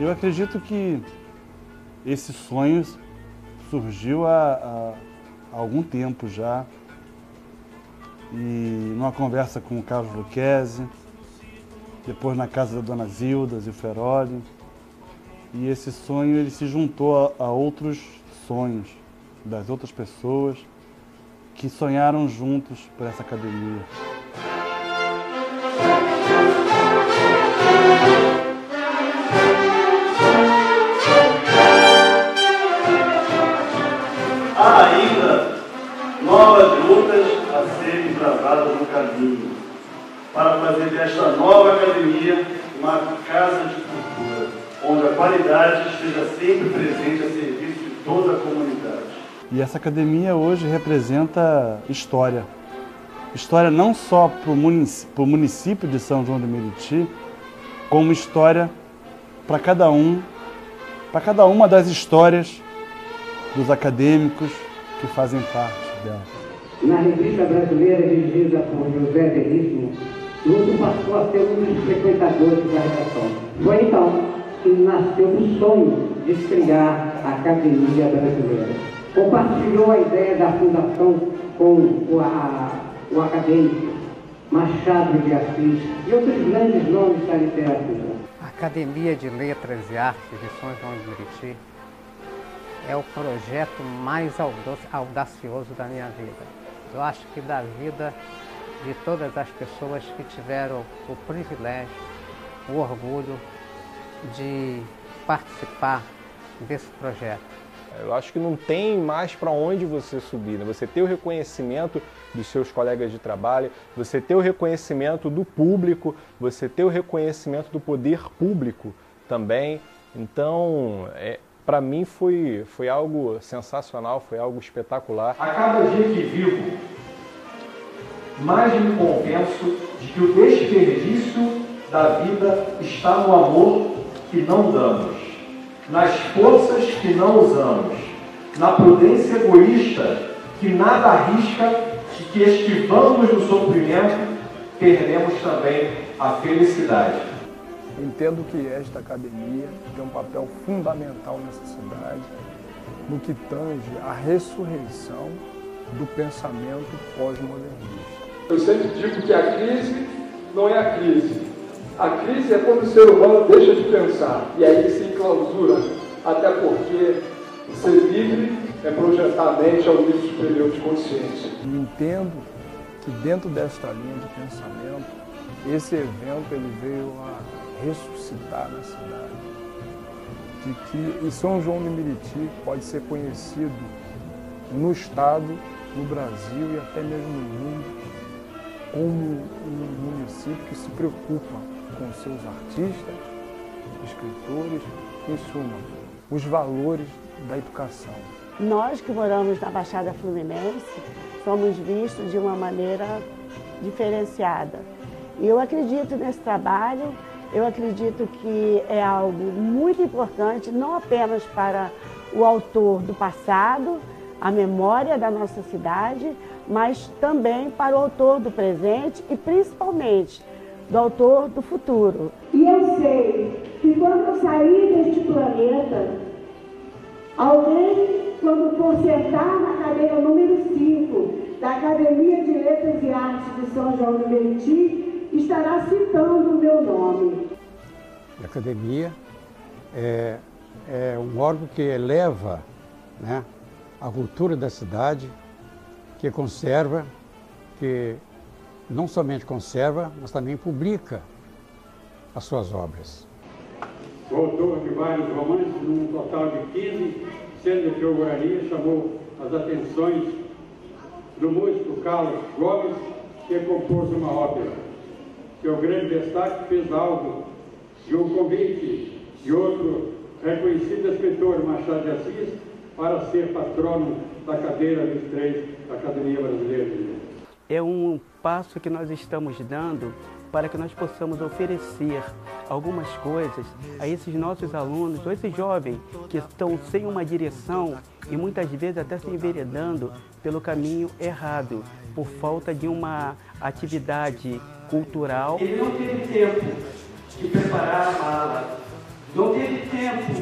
Eu acredito que esse sonho surgiu há, há algum tempo já. E numa conversa com o Carlos Luquezzi, depois na casa da dona Zilda Zilferoli. E esse sonho ele se juntou a, a outros sonhos das outras pessoas que sonharam juntos por essa academia. Uma casa de cultura, onde a qualidade esteja sempre presente a serviço de toda a comunidade. E essa academia hoje representa história. História não só para o município, município de São João de Meriti, como história para cada um, para cada uma das histórias dos acadêmicos que fazem parte dela. Na revista brasileira dirigida por José Veríssimo, Lúcio passou a ser um dos frequentadores da redação. Foi então que nasceu o sonho de criar a Academia Brasileira. Compartilhou a ideia da fundação com o, a, o acadêmico Machado de Assis e outros grandes nomes da literatura. A Academia de Letras e Artes de São João de Meriti é o projeto mais audacioso da minha vida. Eu acho que da vida de todas as pessoas que tiveram o privilégio, o orgulho de participar desse projeto. Eu acho que não tem mais para onde você subir. Né? Você ter o reconhecimento dos seus colegas de trabalho, você ter o reconhecimento do público, você ter o reconhecimento do poder público também. Então, é, para mim foi, foi algo sensacional, foi algo espetacular. A cada dia que vivo, mais me convenço de que o desperdício da vida está no amor que não damos, nas forças que não usamos, na prudência egoísta que nada arrisca e que esquivamos do sofrimento, perdemos também a felicidade. Entendo que esta academia tem um papel fundamental nessa cidade, no que tange a ressurreição do pensamento pós-modernista. Eu sempre digo que a crise não é a crise. A crise é quando o ser humano deixa de pensar e aí se enclausura, até porque ser livre é projetar a mente ao nível superior de consciência. E entendo que dentro desta linha de pensamento, esse evento ele veio a ressuscitar na cidade. De que São João de Meriti pode ser conhecido no Estado, no Brasil e até mesmo no mundo como um município que se preocupa com seus artistas, escritores, em suma, os valores da educação. Nós que moramos na Baixada Fluminense somos vistos de uma maneira diferenciada. E eu acredito nesse trabalho eu acredito que é algo muito importante, não apenas para o autor do passado, a memória da nossa cidade, mas também para o autor do presente e principalmente do autor do futuro. E eu sei que quando eu sair deste planeta, alguém, quando for sentar na cadeira número 5 da Academia de Letras e Artes de São João do Meriti, estará citando o meu nome. A academia é, é um órgão que eleva né, a cultura da cidade, que conserva, que não somente conserva, mas também publica as suas obras. O autor de vários romances, num total de 15, sendo que o Guarani chamou as atenções do músico Carlos Gomes, que compôs uma ópera seu grande destaque fez algo de um convite de outro reconhecido escritor, Machado de Assis, para ser patrono da cadeira 23 da Academia Brasileira de Letras. É um passo que nós estamos dando para que nós possamos oferecer algumas coisas a esses nossos alunos, ou esses jovens que estão sem uma direção e muitas vezes até se enveredando pelo caminho errado, por falta de uma atividade cultural. Ele não teve tempo de preparar a mala, Não teve tempo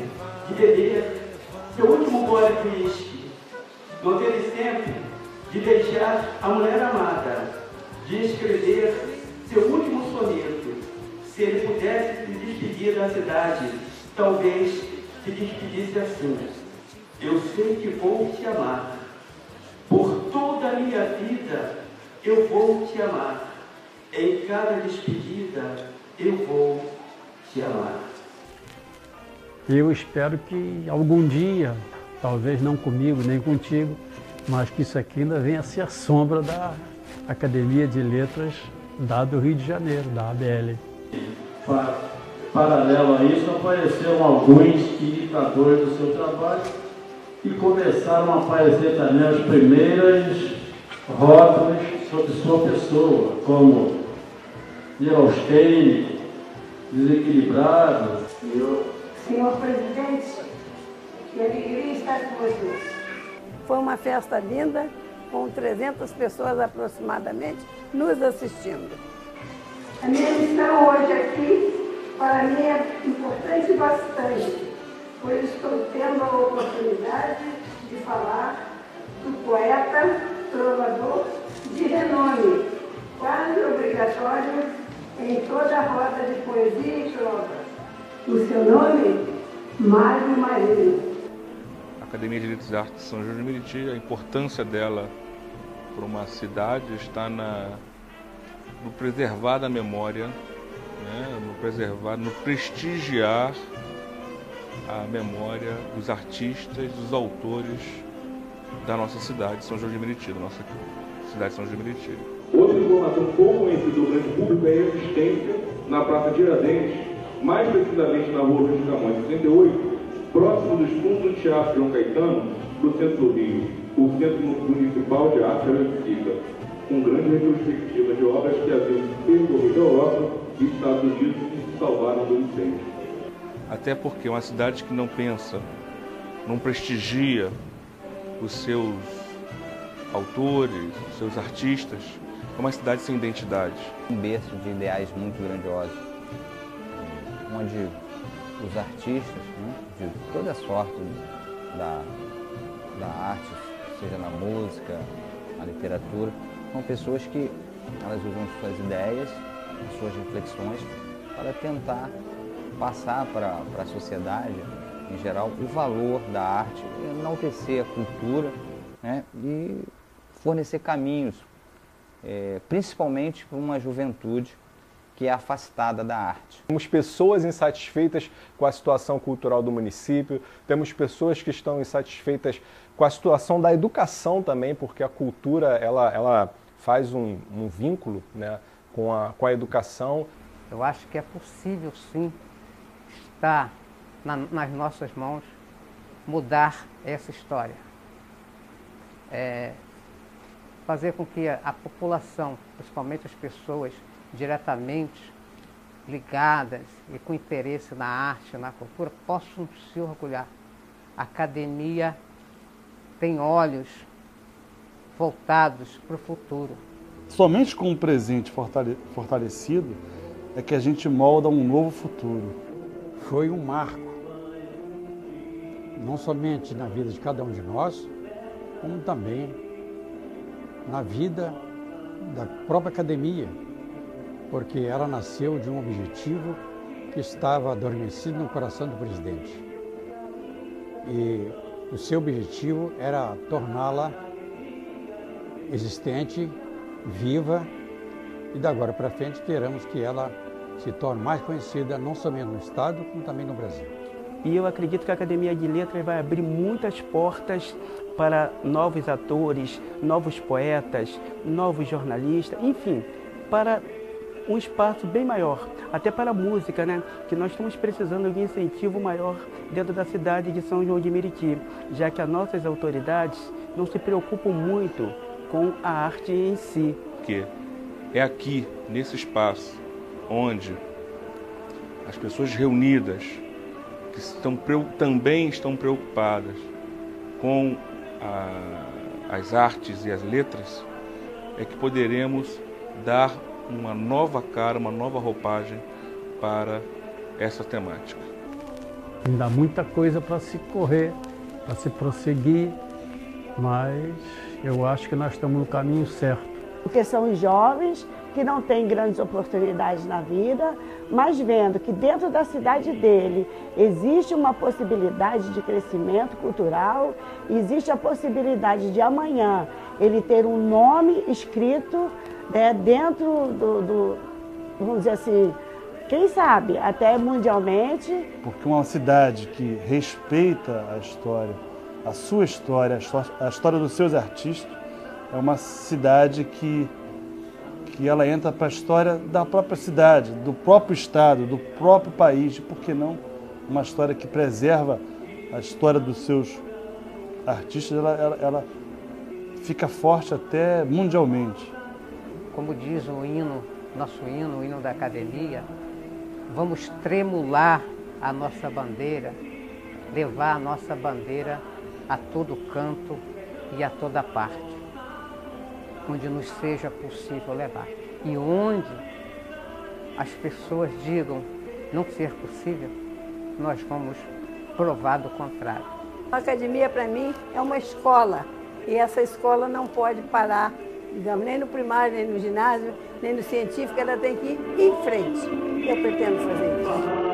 de beber seu último gole de uísque. Não teve tempo de beijar a mulher amada, de escrever seu último soneto. Se ele pudesse se despedir da cidade, talvez se despedisse assim. Eu sei que vou te amar. Por toda a minha vida eu vou te amar. Em cada despedida eu vou te amar. Eu espero que algum dia, talvez não comigo nem contigo, mas que isso aqui ainda venha a ser a sombra da Academia de Letras da do Rio de Janeiro, da ABL. Paralelo a isso, apareceram alguns imitadores do seu trabalho e começaram a aparecer também as primeiras rótulas sobre sua pessoa, como neurostênico, desequilibrado. Senhor presidente, que alegria estar com vocês. Foi uma festa linda, com 300 pessoas aproximadamente nos assistindo. A minha missão hoje aqui, para mim, é importante bastante, pois estou tendo a oportunidade de falar do poeta, trovador de renome, quase obrigatório em toda a roda de poesia e prova. O seu nome? Mário Marinho. A Academia de Letras e Artes de São João de Meriti, a importância dela para uma cidade está na, no preservar da memória, né, no preservar, no prestigiar a memória dos artistas, dos autores da nossa cidade, São João de Meriti, da nossa cidade de São João de Meriti. Outra informação pouco conhecida do grande público é a existência na Praça Tiradentes, mais precisamente na rua Luiz Camões 68, próximo dos fundos do Teatro João Caetano, do centro do Rio, o Centro Municipal de Arte Artística, com grande retrospectiva de obras que haviam percorrido a Europa e Estados Unidos e se salvaram do incêndio. Até porque uma cidade que não pensa, não prestigia os seus autores, os seus artistas, é uma cidade sem identidade. Um berço de ideais muito grandiosos, onde os artistas, né, de toda sorte da, da arte, seja na música, na literatura, são pessoas que elas usam suas ideias, suas reflexões para tentar passar para a sociedade, em geral, o valor da arte, enaltecer a cultura né, e fornecer caminhos, é, principalmente para uma juventude que é afastada da arte. Temos pessoas insatisfeitas com a situação cultural do município, temos pessoas que estão insatisfeitas com a situação da educação também, porque a cultura ela, ela faz um, um vínculo né, com, a, com a educação. Eu acho que é possível sim estar na, nas nossas mãos mudar essa história. É, fazer com que a, a população, principalmente as pessoas diretamente ligadas e com interesse na arte, na cultura, possam se orgulhar. A academia tem olhos voltados para o futuro. Somente com o presente fortalecido é que a gente molda um novo futuro. Foi um marco, não somente na vida de cada um de nós, como também na vida da própria academia, porque ela nasceu de um objetivo que estava adormecido no coração do presidente. E o seu objetivo era torná-la existente, viva, e da agora para frente queremos que ela se torne mais conhecida não somente no Estado, como também no Brasil. E eu acredito que a Academia de Letras vai abrir muitas portas para novos atores, novos poetas, novos jornalistas, enfim, para um espaço bem maior, até para a música, né? Que nós estamos precisando de um incentivo maior dentro da cidade de São João de Meriti, já que as nossas autoridades não se preocupam muito com a arte em si. Que é aqui, nesse espaço, onde as pessoas reunidas, que estão, também estão preocupadas com a, as artes e as letras, é que poderemos dar uma nova cara, uma nova roupagem para essa temática. Ainda há muita coisa para se correr, para se prosseguir, mas eu acho que nós estamos no caminho certo. Porque são os jovens que não têm grandes oportunidades na vida, mas vendo que dentro da cidade dele existe uma possibilidade de crescimento cultural, existe a possibilidade de amanhã ele ter um nome escrito né, dentro do, do, vamos dizer assim, quem sabe, até mundialmente. Porque uma cidade que respeita a história, a sua história, a história, dos seus artistas, é uma cidade que, que ela entra para a história da própria cidade, do próprio estado, do próprio país, e por que não uma história que preserva a história dos seus artistas, ela, ela, ela fica forte até mundialmente. Como diz o hino, nosso hino, o hino da academia, vamos tremular a nossa bandeira, levar a nossa bandeira a todo canto e a toda parte, onde nos seja possível levar. E onde as pessoas digam não ser possível, nós vamos provar do contrário. A academia, para mim, é uma escola e essa escola não pode parar, digamos, nem no primário, nem no ginásio, nem no científico, ela tem que ir em frente. Eu pretendo fazer isso.